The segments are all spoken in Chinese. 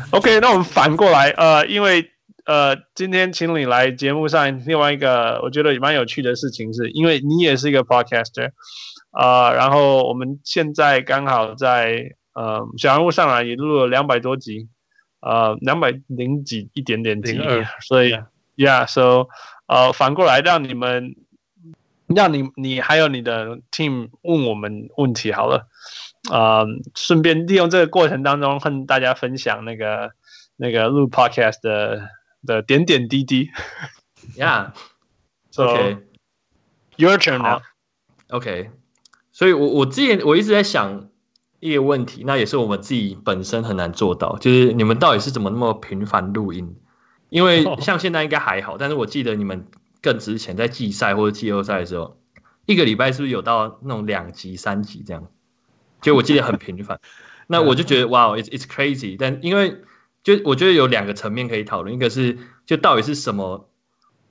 OK，那我们反过来，呃，因为呃，今天请你来节目上，另外一个我觉得也蛮有趣的事情是，因为你也是一个 podcaster，啊、呃，然后我们现在刚好在呃小人物上来也录了两百多集，呃，两百零几一点点集，所以 Yeah，so 呃，反过来让你们，让你你还有你的 team 问我们问题好了。啊、呃，顺便利用这个过程当中，和大家分享那个那个录 podcast 的的点点滴滴。Yeah，OK，Your turn now。OK，所以我我之前我一直在想一个问题，那也是我们自己本身很难做到，就是你们到底是怎么那么频繁录音？因为 像现在应该还好，但是我记得你们更之前在季赛或者季后赛的时候，一个礼拜是不是有到那种两集、三集这样？就我记得很频繁，那我就觉得哇，it's it's crazy。但因为就我觉得有两个层面可以讨论，一个是就到底是什么，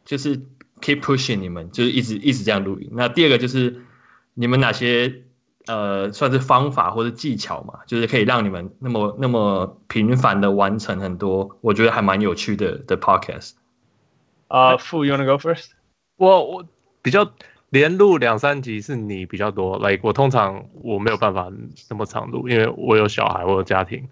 就是 keep pushing 你们，就是一直一直这样录音。那第二个就是你们哪些呃算是方法或者技巧嘛，就是可以让你们那么那么频繁的完成很多，我觉得还蛮有趣的的 podcast。啊、uh,，Fu，you wanna go first？我我比较。连录两三集是你比较多，like 我通常我没有办法那么长录，因为我有小孩，我有家庭，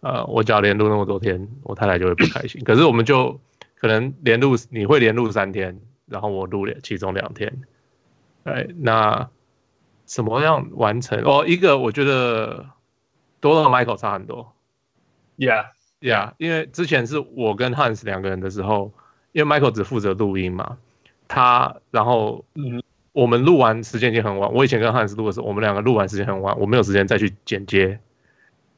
呃，我只要连录那么多天，我太太就会不开心。可是我们就可能连录，你会连录三天，然后我录了其中两天，哎，那怎么样完成？哦，一个我觉得多了 Michael 差很多，Yeah Yeah，因为之前是我跟 Hans 两个人的时候，因为 Michael 只负责录音嘛，他然后嗯。我们录完时间已经很晚。我以前跟汉斯录的时候，我们两个录完时间很晚，我没有时间再去剪接。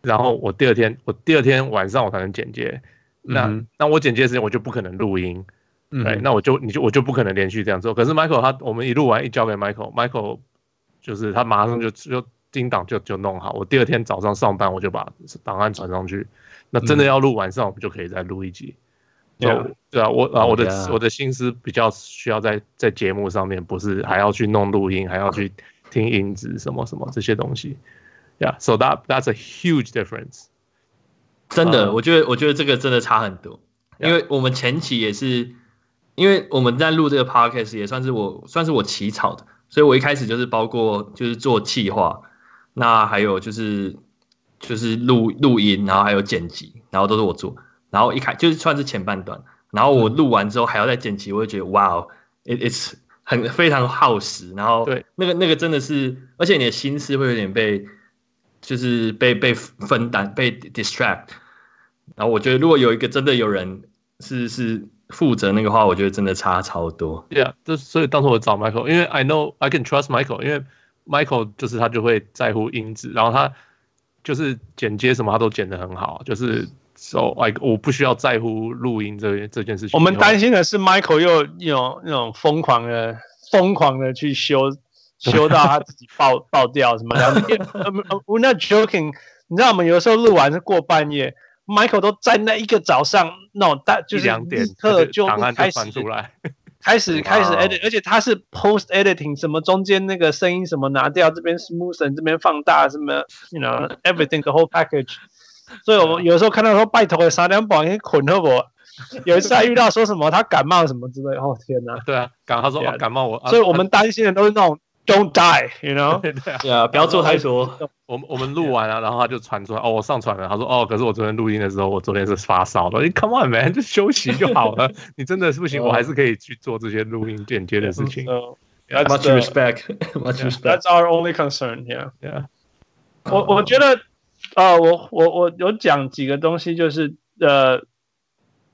然后我第二天，我第二天晚上我才能剪接。那、嗯、那我剪接时间我就不可能录音。嗯，那我就你就我就不可能连续这样做。可是 Michael 他我们一录完一交给 Michael，Michael 就是他马上就就钉档就就弄好。我第二天早上上班我就把档案传上去。那真的要录晚上我们就可以再录一集。Yeah. 对啊，我啊，我的我的心思比较需要在在节目上面，不是还要去弄录音，还要去听音质什么什么这些东西。Yeah，so that that's a huge difference。真的，我觉得我觉得这个真的差很多，因为我们前期也是，因为我们在录这个 podcast 也算是我算是我起草的，所以我一开始就是包括就是做企划，那还有就是就是录录音，然后还有剪辑，然后都是我做。然后一开就是算是前半段，然后我录完之后还要再剪辑，我就觉得哇哦，it it's 很非常耗时。然后对那个那个真的是，而且你的心思会有点被，就是被被分担被 distract。然后我觉得如果有一个真的有人是是负责那个话，我觉得真的差超多。Yeah，就所以当时我找 Michael，因为 I know I can trust Michael，因为 Michael 就是他就会在乎音质，然后他就是剪接什么他都剪得很好，就是。So like 我不需要在乎录音这这件事情。我们担心的是 Michael 又有那种疯狂的、疯狂的去修，修到他自己爆爆掉什么的。We're not joking，你知道我们有时候录完是过半夜，Michael 都在那一个早上那种大就是两点刻就开始出来，开始 开始 edit，而且他是 post editing，什么中间那个声音什么拿掉，这边 smoothen，这边放大什么，you know everything the whole package。所以，我们有时候看到说拜托三两宝，你捆着我。有一次还遇到说什么他感冒什么之类，哦天哪！对啊，感他说感冒我。所以我们担心的都是那种 don't die，you know？对啊，不要做太多。我们我们录完了，然后他就传出来，哦，我上传了。他说，哦，可是我昨天录音的时候，我昨天是发烧的。你 come on man，就休息就好了。你真的是不行，我还是可以去做这些录音剪接的事情。Much respect，much respect。That's our only concern，yeah，yeah。我我觉得。啊、呃，我我我有讲几个东西，就是呃，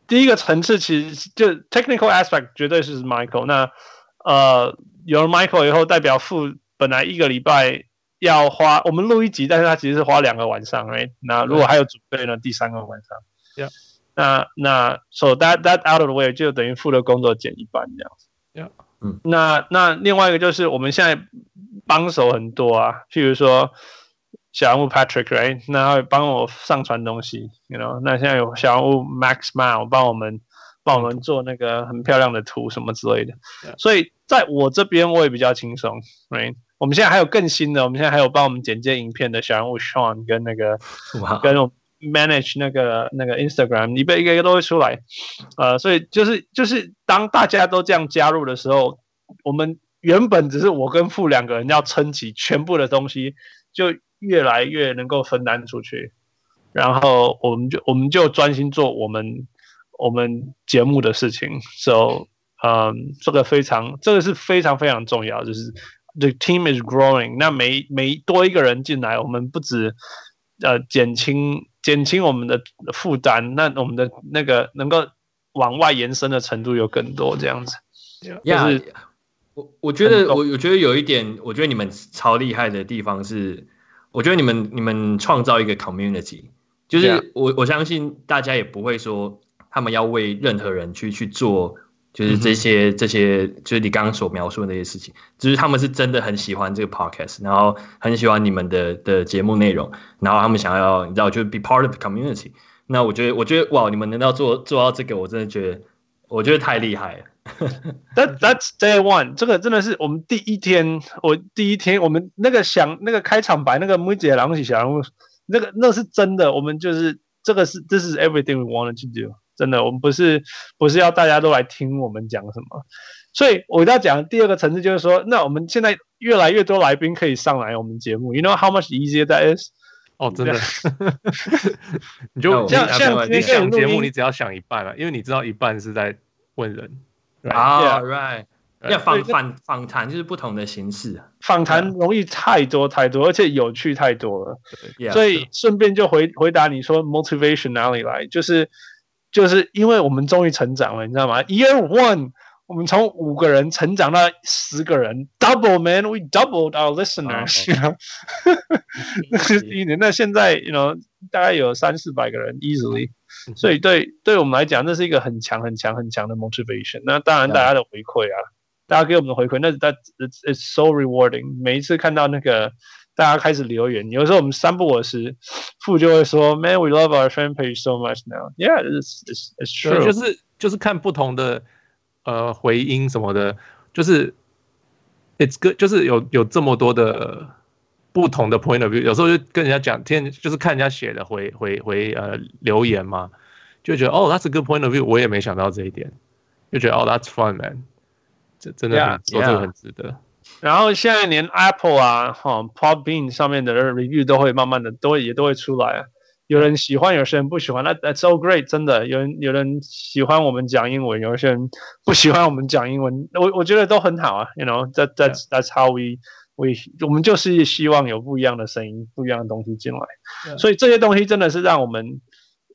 第一个层次其实就 technical aspect 绝对是 Michael。那呃，有了 Michael 以后，代表付本来一个礼拜要花我们录一集，但是他其实是花两个晚上，right？那如果还有准备呢，第三个晚上，yeah。那那 so that that out of the way 就等于付的工作减一半这样子，yeah。嗯，那那另外一个就是我们现在帮手很多啊，譬如说。小人物 Patrick，right？那会帮我上传东西，you know？那现在有小人物 Max Man 帮我们帮我们做那个很漂亮的图什么之类的。所以在我这边我也比较轻松，right？我们现在还有更新的，我们现在还有帮我们剪接影片的小人物 Sean 跟那个.跟 manage 那个那个 Instagram，一个一个一个都会出来，呃，所以就是就是当大家都这样加入的时候，我们原本只是我跟傅两个人要撑起全部的东西，就越来越能够分担出去，然后我们就我们就专心做我们我们节目的事情，so，嗯，这个非常这个是非常非常重要，就是 the team is growing，那每每多一个人进来，我们不止。呃，减轻减轻我们的负担，那我们的那个能够往外延伸的程度有更多，这样子。就是，我我觉得我我觉得有一点，我觉得你们超厉害的地方是，我觉得你们你们创造一个 community，就是我我相信大家也不会说他们要为任何人去去做。就是这些这些，就是你刚刚所描述的那些事情，就是他们是真的很喜欢这个 podcast，然后很喜欢你们的的节目内容，然后他们想要你知道，就是 be part of the community。那我觉得，我觉得哇，你们能到做做到这个，我真的觉得，我觉得太厉害了。That that's day one，这个真的是我们第一天，我第一天我们那个想那个开场白那个木姐狼起小那个那是真的，我们就是这个是 this is everything we wanted to do。真的，我们不是不是要大家都来听我们讲什么，所以我要讲第二个层次就是说，那我们现在越来越多来宾可以上来我们节目，You know how much easier that is？哦，真的，你就像像你想节目，你只要想一半了，因为你知道一半是在问人啊，Right？要访访访谈就是不同的形式，访谈容易太多太多，而且有趣太多了，所以顺便就回回答你说 motivation 哪里来，就是。就是因为我们终于成长了，你知道吗？Year one，我们从五个人成长到十个人，double man，we doubled our listeners。那是第一年，那现在，you know，大概有三四百个人，easily。所以对对我们来讲，那是一个很强、很强、很强的 motivation。那当然，大家的回馈啊，大家给我们的回馈，那是在 it's it's so rewarding。每一次看到那个。大家开始留言，有时候我们三不五时，傅就会说：“Man, we love our fan page so much now.” Yeah, it's it's it's true. 就是就是看不同的呃回音什么的，就是 it's good，就是有有这么多的不同的 point of view。有时候就跟人家讲，天就是看人家写的回回回呃留言嘛，就觉得哦，that's a good point of view。我也没想到这一点，就觉得哦，that's fun, man。这真的很做这个很值得。然后现在连 Apple 啊，哈，Podbean 上面的 review 都会慢慢的都会也都会出来啊。有人喜欢，有些人不喜欢。那 That's so great，真的。有人有人喜欢我们讲英文，有些人不喜欢我们讲英文。我我觉得都很好啊。You know that that's that's how we we 我们就是希望有不一样的声音，不一样的东西进来。所以这些东西真的是让我们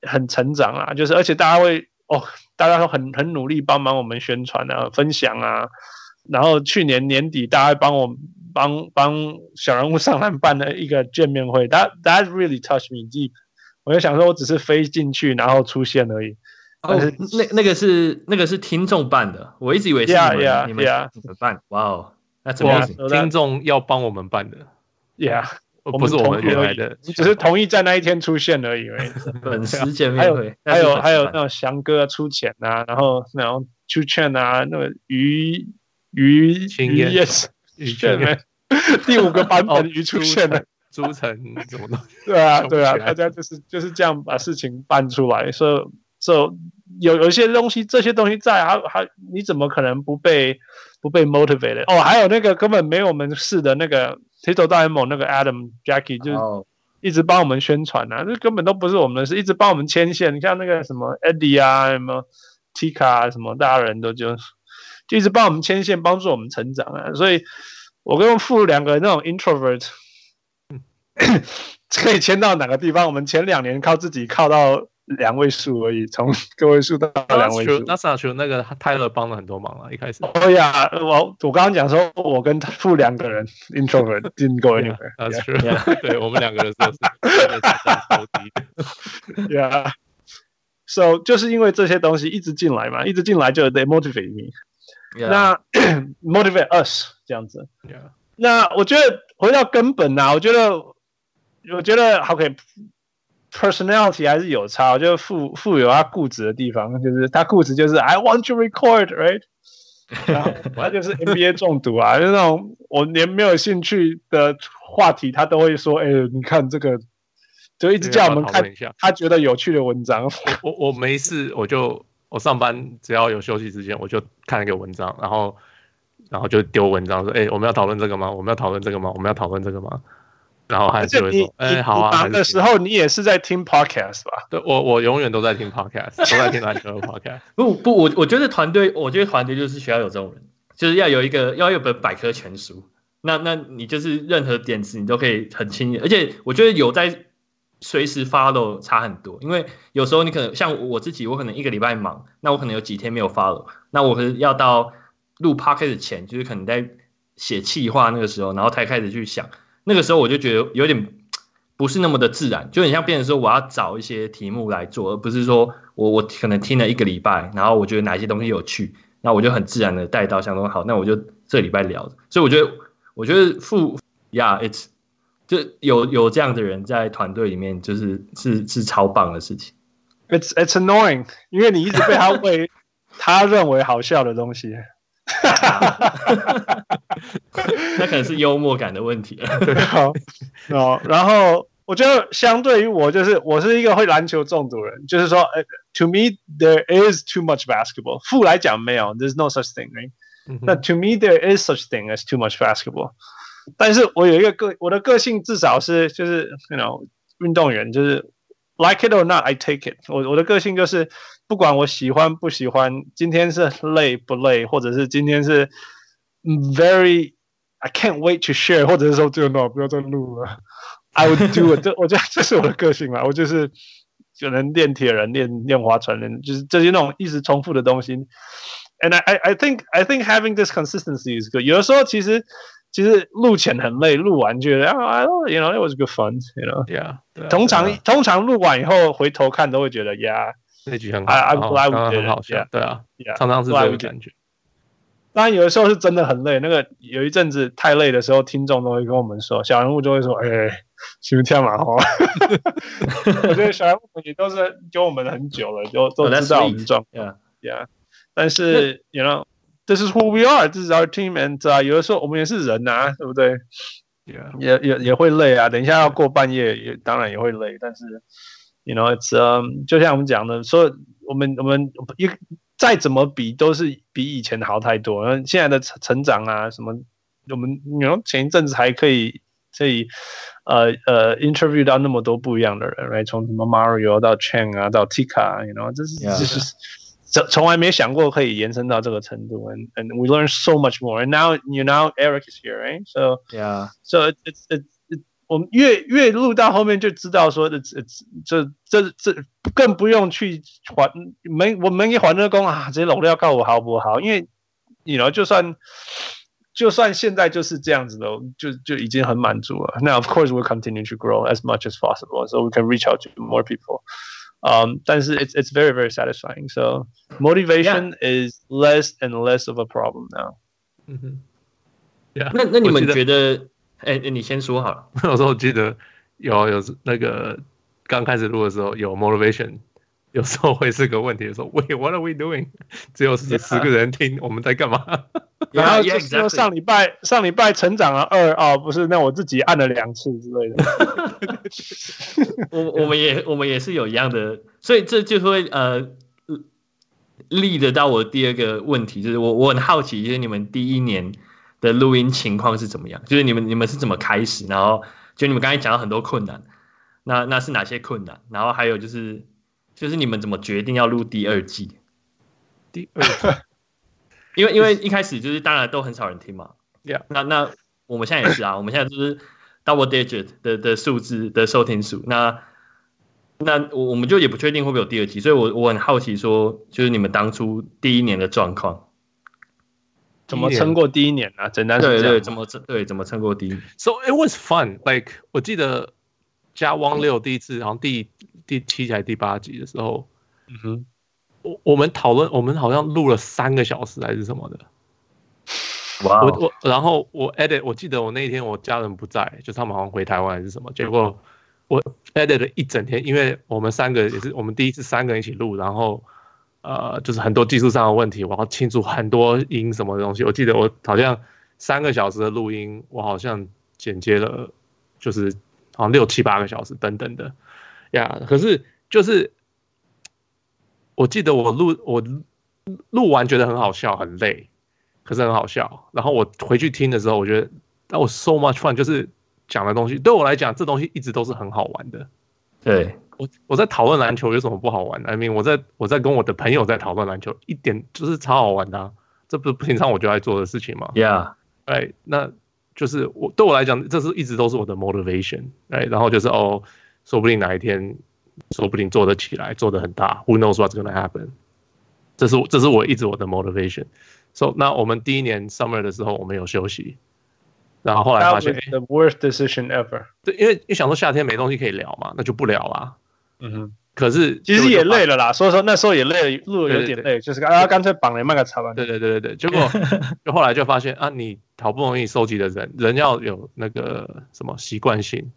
很成长啊。就是而且大家会哦，大家都很很努力帮忙我们宣传啊，分享啊。然后去年年底，大家帮我帮帮小人物上篮办了一个见面会，That that really touched me deep。我就想说，我只是飞进去，然后出现而已。哦，那那个是那个是听众办的，我一直以为是你们 yeah, yeah, 你们办？哇哦，那怎么听众要帮我们办的？Yeah，不是我们原来的，你只是同意在那一天出现而已。粉丝见面会，还有还有还有那种翔哥出钱啊，然后然后出券啊，那个鱼。鱼鱼 yes，鱼券第五个版本鱼出现了，朱晨怎么弄？对啊对啊，大家就是就是这样把事情办出来，所以所以有有一些东西，这些东西在，还还你怎么可能不被不被 motivated？哦，还有那个根本没有我们事的那个铁头大联盟那个 Adam Jackie 就一直帮我们宣传啊，这根本都不是我们的事，一直帮我们牵线。你像那个什么 Eddie 啊，什么 Tika 啊，什么大家人都就。就一直帮我们牵线，帮助我们成长啊！所以，我跟傅两个人那种 introvert，可以牵到哪个地方？我们前两年靠自己靠到两位数而已，从 个位数到两位数。那上去那个泰勒帮了很多忙啊！一开始。哦呀，我我刚刚讲说，我跟傅两个人 introvert didn't go anywhere。That's true。对我们两个人都是超低。Yeah，so 就是因为这些东西一直进来嘛，一直进来就 they motivate me。Yeah. 那 motivate us 这样子，Yeah. 那我觉得回到根本啊，我觉得我觉得 OK，personality、okay, 还是有差。我觉得傅傅有他固执的地方，就是他固执就是 I want to record，right？然后他就是 NBA 中毒啊，就是那种我连没有兴趣的话题，他都会说，哎，你看这个。就一直叫我们看他觉得有趣的文章。我我没事，我就我上班只要有休息时间，我就看一个文章，然后然后就丢文章说：“哎，我们要讨论这个吗？我们要讨论这个吗？我们要讨论这个吗？”然后还是会说：“哎，好啊。”忙的时候你也是在听 podcast 吧？对，我我永远都在听 podcast，都在听篮球的 podcast。不不，我我觉得团队，我觉得团队就是需要有这种人，就是要有一个要有本百科全书。那那你就是任何点子你都可以很轻易，而且我觉得有在随时 follow 差很多，因为有时候你可能像我自己，我可能一个礼拜忙，那我可能有几天没有 follow，那我可能要到录 podcast 前，就是可能在写企划那个时候，然后才开始去想。那个时候我就觉得有点不是那么的自然，就很像变成说我要找一些题目来做，而不是说我我可能听了一个礼拜，然后我觉得哪些东西有趣，那我就很自然的带到想说好，那我就这礼拜聊。所以我觉得我觉得副呀，yeah，it's 就有有这样的人在团队里面，就是是是超棒的事情。It's it's annoying，因为你一直被他喂 他认为好笑的东西。那可能是幽默感的问题。好，哦，然后我觉得相对于我，就是我是一个会篮球中毒人，就是说，to me there is too much basketball。负来讲没有，there's no such thing，right？那 to me there is such thing as too much basketball。但是我有一个个，我的个性至少是就是，you know，运动员就是 like it or not，I take it。我我的个性就是。不管我喜欢不喜欢，今天是累不累，或者是今天是 very I can't wait to share，或者是说这个 no 不要再录了，I would do it。这我觉得这是我的个性嘛，我就是就能练铁人、练练划船人，就是这些那种一直重复的东西。And I I think I think having this consistency is good。有的时候其实 其实录前很累，录完觉得啊，I don't you know it was good fun，you know，yeah。通常通常录完以后回头看都会觉得，yeah。那句很好，刚刚很好笑，对啊，常常是这种感觉。当然，有的时候是真的很累。那个有一阵子太累的时候，听众都会跟我们说，小人物就会说：“哎，是不是跳马哈？” 我觉得小人物也都是跟我们很久了，就都知道我们状况。Yeah，但是，you know，this is who we are，this is our team，and 啊，有的时候我们也是人呐，对不对？Yeah，也也也会累啊。等一下要过半夜，也当然也会累，但是。You know, it's um，就像我们讲的，说我们我们一再怎么比都是比以前好太多。然后现在的成成长啊，什么我们你 know 前一阵子还可以可以呃呃 interview 到那么多不一样的人，right？从什么 Mario 到 Chen 啊，到 Tika，you know，这是这 Yeah. 是 从从来没想过可以延伸到这个程度。And and we learn so much more. And now you know Eric is here, right? So yeah. So it's it's 我们越越录到后面就知道说的这这这这更不用去还没我们一还这工啊，这些容量告我好不好？因为你 you know 就算就算现在就是这样子的，就就已经很满足了。那 of course we'll continue to grow as much as possible, so we can reach out to more people. Um, 但是 it's it's very very satisfying. So motivation Yeah. is less and less of a problem now. 嗯哼，Yeah. 那那你们觉得？哎，你先说好了。有时候我记得有有那个刚开始录的时候有 motivation， 有时候会是个问题，说 Wait, what are we doing？只有十十个人听，我们在干嘛？然后就说上礼拜上礼拜成长了二哦，不是，那我自己按了两次之类的。我我们也我们也是有一样的，所以这就会呃立得到我第二个问题，就是我我很好奇，就是你们第一年。的录音情况是怎么样？就是你们你们是怎么开始？然后就你们刚才讲了很多困难，那那是哪些困难？然后还有就是就是你们怎么决定要录第二季？第二季，因为因为一开始就是当然都很少人听嘛。Yeah. 那那我们现在也是啊，我们现在就是 double digit 的的数字的收听数。那那我我们就也不确定会不会有第二季，所以我我很好奇说，就是你们当初第一年的状况。怎么撑过第一年呢、啊？简单说，对对，怎么撑？对，怎么撑过第一年？So it was fun. Like 我记得加汪六第一次，然后第第七集还是第八集的时候，嗯哼，我我们讨论，我们好像录了三个小时还是什么的。哇 Wow！我我然后我 edit，我记得我那一天我家人不在，就他们好像回台湾还是什么，结果我 edit 了一整天，因为我们三个也是我们第一次三个人一起录，然后。呃，就是很多技术上的问题，我要清除很多音什么的东西。我记得我好像三个小时的录音，我好像剪接了，就是好像六七八个小时等等的。呀，可是就是我记得我录我录完觉得很好笑，很累，可是很好笑。然后我回去听的时候，我觉得那我 so much fun，就是讲的东西对我来讲，这东西一直都是很好玩的。对。我我在讨论篮球有什么不好玩的？I mean，我在我在跟我的朋友在讨论篮球，一点就是超好玩的啊，这不是平常我就爱做的事情吗？Yeah，哎，那就是我对我来讲，这是一直都是我的 motivation，哎，然后就是哦，说不定哪一天，说不定做得起来，做得很大，Who knows what's gonna happen？这是这是我一直我的 motivation。So，那我们第一年 summer 的时候，我们有休息。然后后来发现 the worst decision ever。对，因为你想说夏天没东西可以聊嘛，那就不聊啦。嗯哼，可是其实也累了啦。所以说那时候也累了，路有点累，就是啊，干脆绑了卖个茶吧。对对对对对，结果 就后来就发现啊，你好不容易收集的人，人要有那个什么习惯性。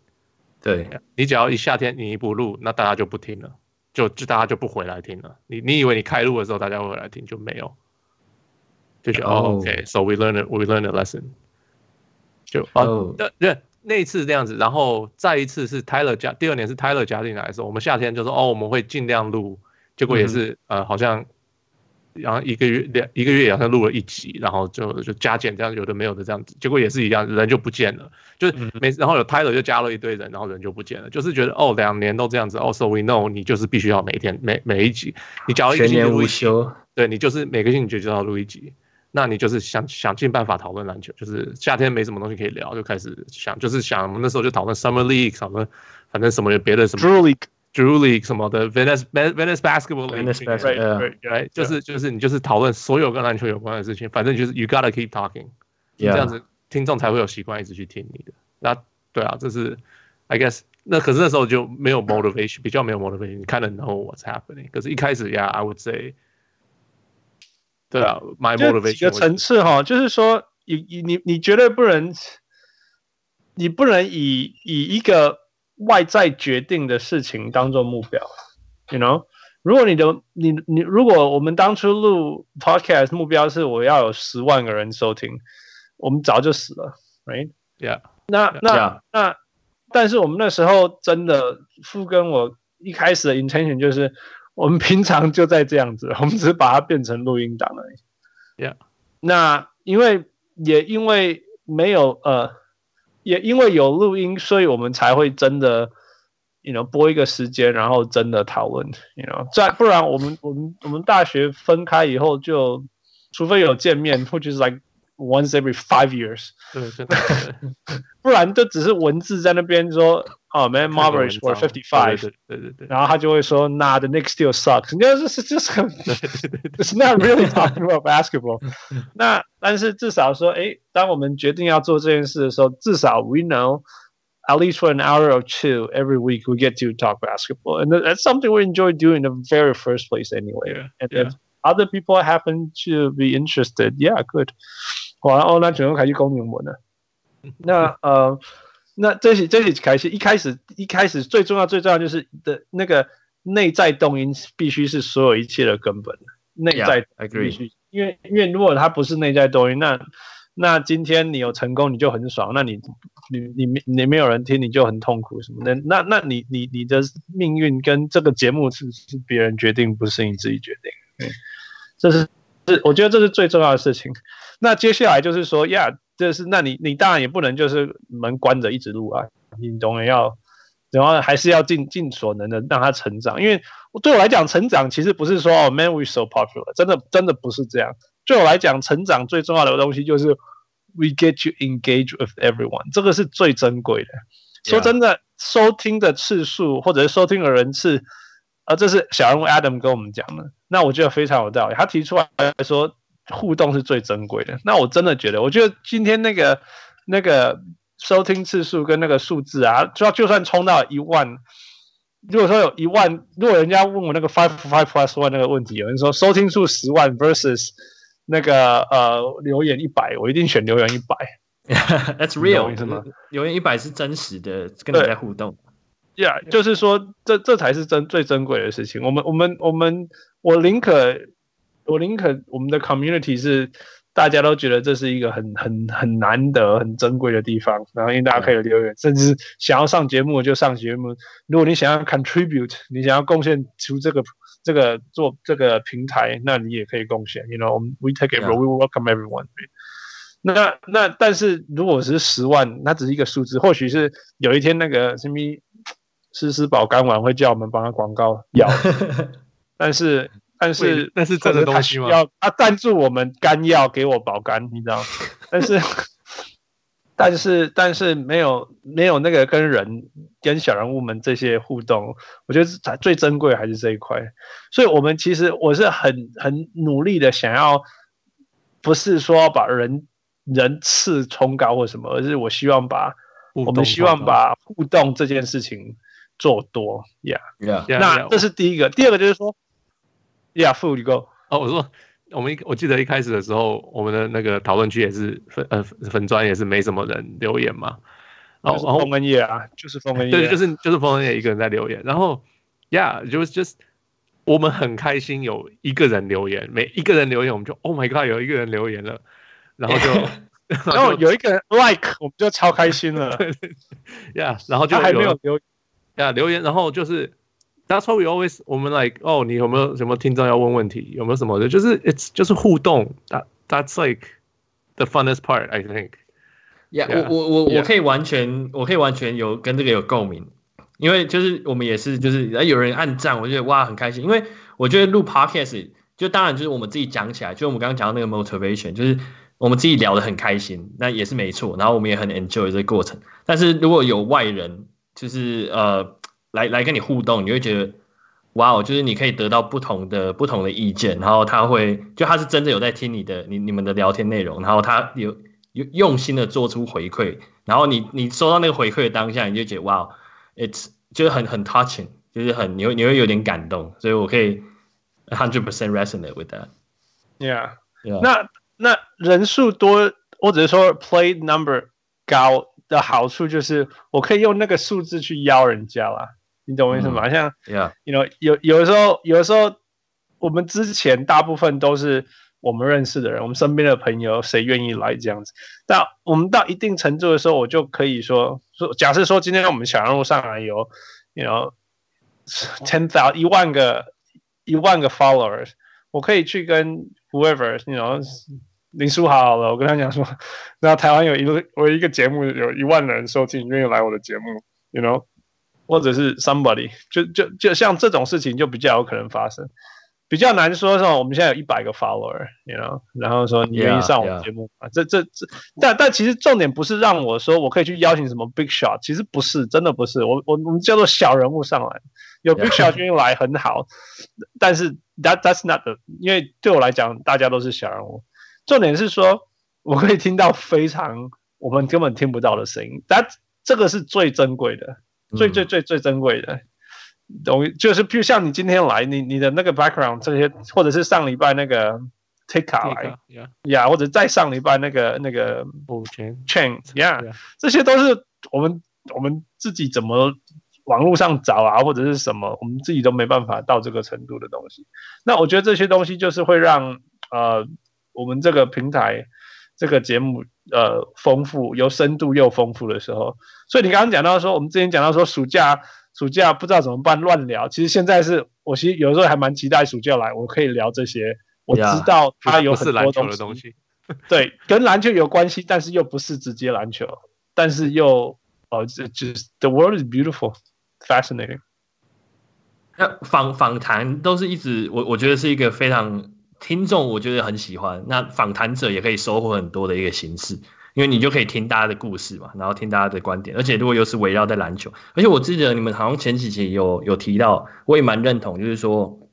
对，你只要一夏天你一不录，那大家就不听了，就就大家就不回来听了。你你以为你开录的时候大家会回来听，就没有。就是哦、oh.，OK，so、okay, we learn it, we learn a lesson。就哦，对对，那一次这样子，然后再一次是 Tyler 加，第二年是 Tyler 加进来的时候，我们夏天就说哦，我们会尽量录，结果也是、嗯、呃，好像然后一个月两一个月好像录了一集，然后就就加减这样有的没有的这样子，结果也是一样，人就不见了，就是每然后有 Tyler 就加了一堆人，然后人就不见了，就是觉得哦，两年都这样子，哦，so we know 你就是必须要每天每每一集，你假如一个星期录一集，对你就是每个星期就要录一集。那你就是想想尽办法讨论篮球，就是夏天没什么东西可以聊，就开始想，就是想我们那时候就讨论 Summer League，讨论反正什么别的什么 Drew League 什么的，Venice Venice Basketball League，对对对，就是就是你就是讨论所有跟篮球有关的事情，反正就是 You gotta keep talking，这样子听众才会有习惯一直去听你的。那对啊，这是 I guess 那可是那时候就没有 motivation，比较没有 motivation，你看得 know what's happening。可是一开始呀，I would say。对啊，my motivation 几个层次哈，就是说，你你你你绝对不能，你不能以以一个外在决定的事情当做目标，you know？如果你的你你如果我们当初录 podcast 目标是我要有十万个人收听，我们早就死了，right？Yeah，那那.那，但是我们那时候真的，富跟我一开始的 intention 就是。我们平常就在这样子，我们只是把它变成录音档而已。Yeah，那因为也因为没有呃，也因为有录音，所以我们才会真的，you know，播一个时间，然后真的讨论，you know，再不然我们我们我们大学分开以后就，除非有见面，或者是 like once every five years，对对对，不然就只是文字在那边说。哦、oh,，Man Marbury scored fifty five，对对对对，然后他就会说，Nah, the Knicks still sucks。你看，这是这是很，It's not really talking about basketball。那但是至少说，哎，当我们决定要做这件事的时候，至少 we know at least for an hour or two every week we get to talk basketball, and that's something we enjoy doing in the very first place anyway. Yeah, and yeah. if other people happen to be interested, yeah, good。 好，哦，那整个开始讲英文了。那 呃。那这些这些开始一开始一开始最重要最重要就是的那个内在动因必须是所有一切的根本，内在必须，yeah, 因为因为如果它不是内在动因，那那今天你有成功你就很爽，那你你你没你没有人听你就很痛苦什么的，那那你你你的命运跟这个节目是是别人决定，不是你自己决定，嗯，这是是我觉得这是最重要的事情。那接下来就是说，Yeah。就是，那你你当然也不能就是门关着一直录啊，你总也要，然后还是要尽尽所能的让他成长。因为对我来讲，成长其实不是说哦，Man we so popular，真的真的不是这样。对我来讲，成长最重要的东西就是 we get to engage with everyone，这个是最珍贵的。说真的，收听的次数或者是收听的人次，啊，这是小人物 Adam 跟我们讲的，那我觉得非常有道理。他提出来说。互动是最珍贵的。那我真的觉得，我觉得今天那个那个收听次数跟那个数字啊，就就算冲到一万，如果说有一万，如果人家问我那个 five five plus one 那个问题，有人说收听数十万 versus 那个呃留言一百，我一定选留言一百。That's real，是吗？留言一百是真实的，跟你在互动。Yeah，就是说这这才是真最珍贵的事情。我们我们我们我宁可。我宁可我们的 community 是大家都觉得这是一个很很很难得、很珍贵的地方。然后因为大家可以留言，甚至想要上节目就上节目。如果你想要 contribute，你想要贡献出这个这个做这个平台，那你也可以贡献。You know, we take it, we welcome everyone. 那那但是如果是十万，那只是一个数字。或许是有一天那个什么丝丝保肝丸会叫我们帮他广告药，但是但是但是真的东西吗？要他赞助我们肝药给我保肝，你知道？但是但是但是没有没有那个跟人跟小人物们这些互动，我觉得最珍贵还是这一块。所以我们其实我是很很努力的想要，不是说要把人。人次冲高或什么，而是我希望把我们希望把互动这件事情做多，Yeah，Yeah，那这是第一个。第二个就是说，Yeah，Fu，你 go。哦，我说我们一我记得一开始的时候，我们的那个讨论区也是粉呃粉专也是没什么人留言嘛。然后然后风恩业啊，就是风恩业，对，就是就是风恩业一个人在留言。然后 Yeah，就是就是我们很开心有一个人留言，每一个人留言我们就 Oh my God，有一个人留言了。然后就，然后有一个人 like，我们就超开心了。呀，yeah, 然后就还没有留呀、yeah, 留言，然后就是 That's why we always 我们 like 哦，你有没有什么听众要问问题？有没有什么的？就是 it's 就是互动，that that's like the funnest part I think。呀，我我我我可以完全我可以完全有跟这个有共鸣，因为就是我们也是就是有人按赞，我觉得哇很开心，因为我觉得录 podcast 就当然就是我们自己讲起来，就我们刚刚讲到那个 motivation 就是。我们自己聊得很开心，那也是没错。然后我们也很 enjoy 这个过程。但是如果有外人，就是呃来来跟你互动，你会觉得哇哦，就是你可以得到不同的不同的意见。然后他会就他是真的有在听你的你你们的聊天内容，然后他有有用心的做出回馈。然后你你收到那个回馈的当下，你就觉得哇哦，it's 就是很很 touching，就是很你会你会有点感动。所以我可以 hundred percent resonate with that。Yeah，, yeah. 那。那人数多，或者是说 play number 高的好处就是，我可以用那个数字去邀人家啦。你懂我意思吗？像，you know，有有的时候，有的时候，我们之前大部分都是我们认识的人，我们身边的朋友，谁愿意来这样子。但我们到一定程度的时候，我就可以说，说假设说今天我们小人物上来有，you know，ten thousand 一万个一万个 followers，我可以去跟 whoever，you know。林书豪好了，我跟他讲说，那台湾有一个我一个节目有一万人收听，愿意来我的节目，you know，或者是 somebody，就就就像这种事情就比较有可能发生，比较难说说我们现在有一百个 follower，you know，然后说你愿意上我的节目啊，这这这，但但其实重点不是让我说我可以去邀请什么 big shot，其实不是，真的不是，我我我们叫做小人物上来，有 big shot 愿意来很好，但是 that that's not the，因为对我来讲大家都是小人物。重点是说，我可以听到非常我们根本听不到的声音，但这个是最珍贵的，最最最最珍贵的。等于就是，譬如像你今天来，你你的那个 background 这些，或者是上礼拜那个 Tika 来呀，或者再上礼拜那个那个 Chain，呀，这些都是我们我们自己怎么网络上找啊，或者是什么，我们自己都没办法到这个程度的东西。那我觉得这些东西就是会让呃。我们这个平台，这个节目，呃，丰富有深度又丰富的时候，所以你刚刚讲到说，我们之前讲到说，暑假暑假不知道怎么办，乱聊。其实现在是我其实有时候还蛮期待暑假来，我可以聊这些。我知道它有很多的东西 对，跟篮球有关系，但是又不是直接篮球，但是又哦，这就是 The world is beautiful, fascinating。那访访谈都是一直，我我觉得是一个非常。听众我觉得很喜欢，那访谈者也可以收获很多的一个形式，因为你就可以听大家的故事嘛，然后听大家的观点，而且如果又是围绕在篮球，而且我记得你们好像前几期有有提到，我也蛮认同，就是说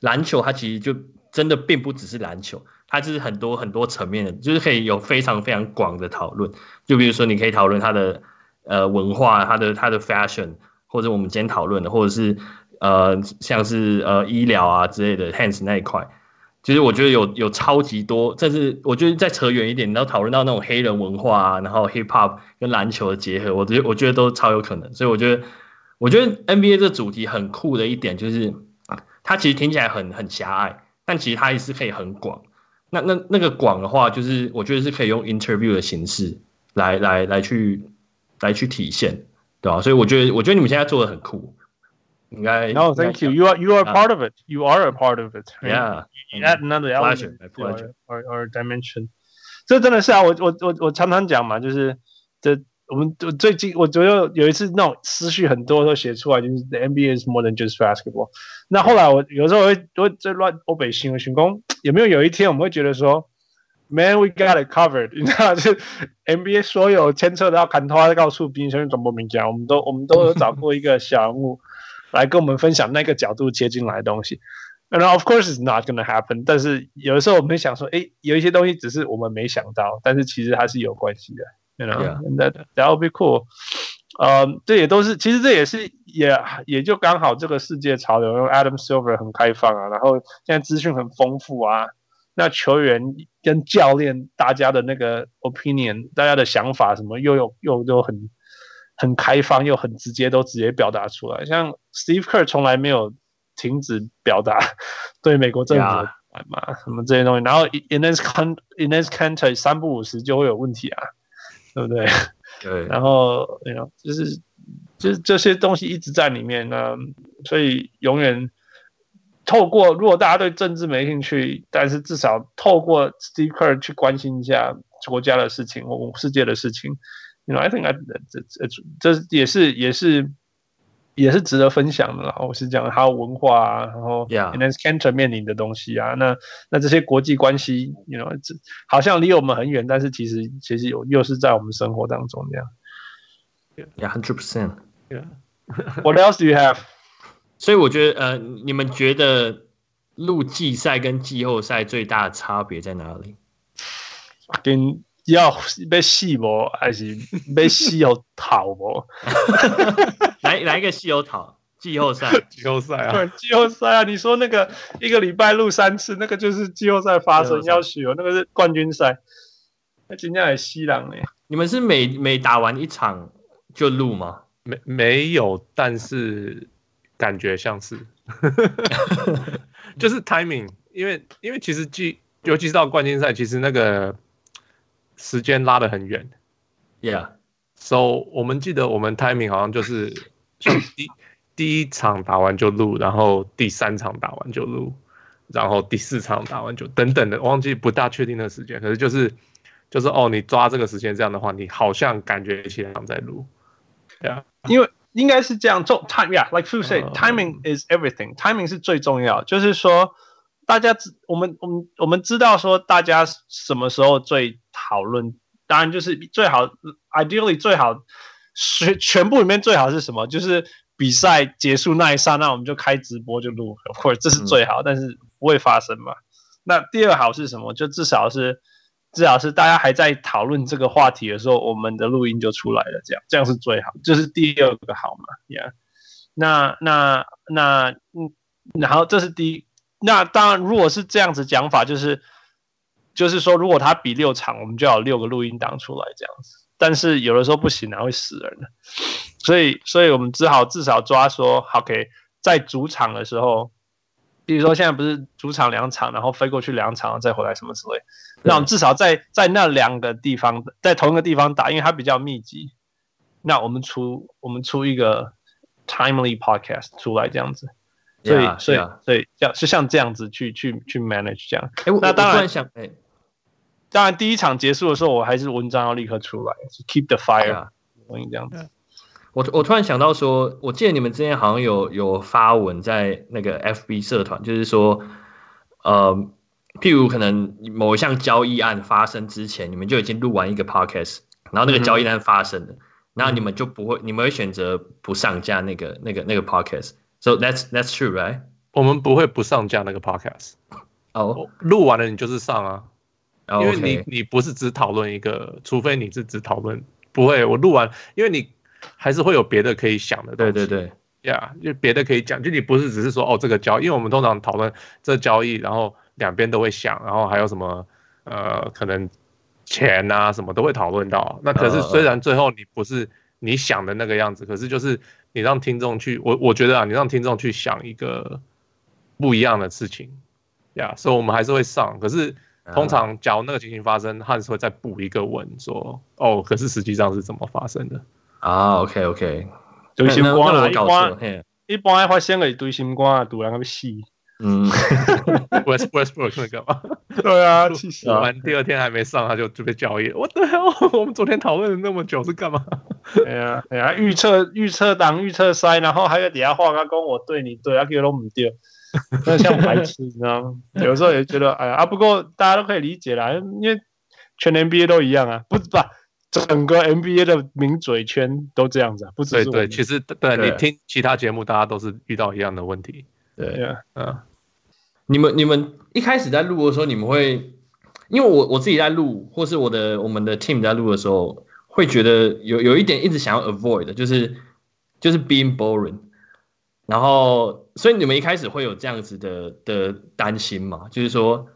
篮球它其实就真的并不只是篮球，它就是很多很多层面的，就是可以有非常非常广的讨论，就比如说你可以讨论它的呃文化，它的它的 fashion，或者我们今天讨论的，或者是呃像是呃医疗啊之类的 hands 那一块。其实我觉得有有超级多，但是我觉得再扯远一点，然后讨论到那种黑人文化啊，然后 hip hop 跟篮球的结合，我觉得我觉得都超有可能。所以我觉得，我觉得 NBA 这主题很酷的一点就是，它其实听起来很很狭隘，但其实它也是可以很广。那那那个广的话，就是我觉得是可以用 interview 的形式来来来去来去体现，对吧？所以我觉得我觉得你们现在做的很酷，应该。No, thank you. You are you are part of it. You are a part of it. Yeah. You add another element or or dimension. 这真的是啊，我我我我常常讲嘛，就是这。我们最近我觉得有一次那种思绪很多都写出来，就是 The NBA is more than just basketball。那后来我有时候会会在乱欧北新闻寻工，有没有有一天我们会觉得说，Man we got it covered，你知道，就是 NBA 所有牵扯到看头，告诉冰兄转播名讲，我们都我们都有找过一个小人物 来跟我们分享那个角度切进来的东西。And of course it's not gonna happen，但是有的时候我们会想说，哎，有一些东西只是我们没想到，但是其实它是有关系的。You know, Yeah. that that would be cool. 呃、um,，这也都是，其实这也是也也就刚好这个世界潮流，因为 Adam Silver 很开放啊，然后现在资讯很丰富啊，那球员跟教练大家的那个 opinion，大家的想法什么又有又都很很开放，又很直接，都直接表达出来。像 Steve Kerr 从来没有停止表达对美国政府嘛，什么这些东西，然后 Ines Can Ines Cantor 三不五时就会有问题啊。对不对？对，然后，you know, 就是，就是这些东西一直在里面呢，所以永远透过，如果大家对政治没兴趣，但是至少透过 Steve Kerr 去关心一下国家的事情或世界的事情，you know, I think I, 这这这也是也是。也是值得分享的啦，我是讲还有文化啊，然后 Enes Kanter 面临的东西啊，那那这些国际关系，you know，这好像离我们很远，但是其实其实有又是在我们生活当中这样。Yeah, hundred percent. Yeah. What else do you have? 所以我觉得，呃，你们觉得录季赛跟季后赛最大的差别在哪里？跟要被戏不，还是被戏有讨不？来来一个戏有讨季后赛，季后赛啊，对，季后赛啊！你说那个一个礼拜录三次，那个就是季后赛发生要许哦，那个是冠军赛。那今天还西朗呢？你们是每每打完一场就录吗？没没有，但是感觉像是，就是 timing，因为因为其实季尤其是到冠军赛，其实那个。时间拉得很远，Yeah，So 我们记得我们 timing 好像就是 第第一场打完就录，然后第三场打完就录，然后第四场打完就等等的，忘记不大确定的时间，可是就是就是哦，你抓这个时间这样的话，你好像感觉起来在录，对啊，因为应该是这样做 time，yeah，like Fu say，timing is everything，timing 是最重要，就是说。大家知我们我们我们知道说大家什么时候最讨论，当然就是最好，ideally 最好全全部里面最好是什么？就是比赛结束那一刹那，我们就开直播就录或者这是最好，但是不会发生嘛。那第二好是什么？就至少是至少是大家还在讨论这个话题的时候，我们的录音就出来了，这样这样是最好，就是第二个好嘛，yeah。那那那嗯，然后这是第一。那当然，如果是这样子讲法，就是就是说，如果他比六场，我们就要有六个录音档出来这样子。但是有的时候不行啊，会死人的。所以，所以我们只好至少抓说，OK，在主场的时候，比如说现在不是主场两场，然后飞过去两场再回来什么之类。那我们至少在在那两个地方，在同一个地方打，因为它比较密集。那我们出我们出一个 timely podcast 出来这样子。所以，所以，所以，要是像这样子去去去 manage 这样。哎，那当然想，哎，当然第一场结束的时候，我还是文章要立刻出来，keep the fire，所以这样子。我我突然想到说，我记得你们之前好像有有发文在那个 FB 社团，就是说，呃，譬如可能某一项交易案发生之前，你们就已经录完一个 podcast，然后那个交易案发生了，然后你们就不会，你们会选择不上架那个那个那个 podcast。So that's that's true, right? 我们不会不上架那个 podcast。哦，录完了你就是上啊，oh, 因为你你不是只讨论一个，除非你是只讨论，不会我录完，因为你还是会有别的可以想的东西。对对对，呀，就别的可以讲，就你不是只是说哦这个交易，因为我们通常讨论这交易，然后两边都会想，然后还有什么呃可能钱啊什么都会讨论到。那可是虽然最后你不是你想的那个样子，可是就是。你让听众去，我我觉得啊，你让听众去想一个不一样的事情，呀，所以我们还是会上。可是通常假如那个情形发生，汉斯会再补一个文说，哦，可是实际上是怎么发生的？啊，OK OK，对心肝啦，一般一般爱发生个对心肝啊，突然个死。嗯，West Westbrook 那个嘛，对啊，气死完第二天还没上，他就就被交易。我的 hell，我们昨天讨论了那么久是干嘛？哎呀哎呀，预测预测档预测筛，然后还有底下画个跟，我对你对，他给都唔对，那像白痴，你知道吗？有时候也觉得哎呀啊，不过大家都可以理解啦，因为全 NBA 都一样啊，不是吧？整个 NBA 的名嘴圈都这样子啊，不只是对对，其实对你听其他节目，大家都是遇到一样的问题。对呀，嗯，你们你们一开始在录的时候，你们会，因为我我自己在录，或是我的我们的 team 在录的时候，会觉得有有一点一直想要 avoid 的，就是就是 being boring，然后所以你们一开始会有这样子的的担心嘛？就是说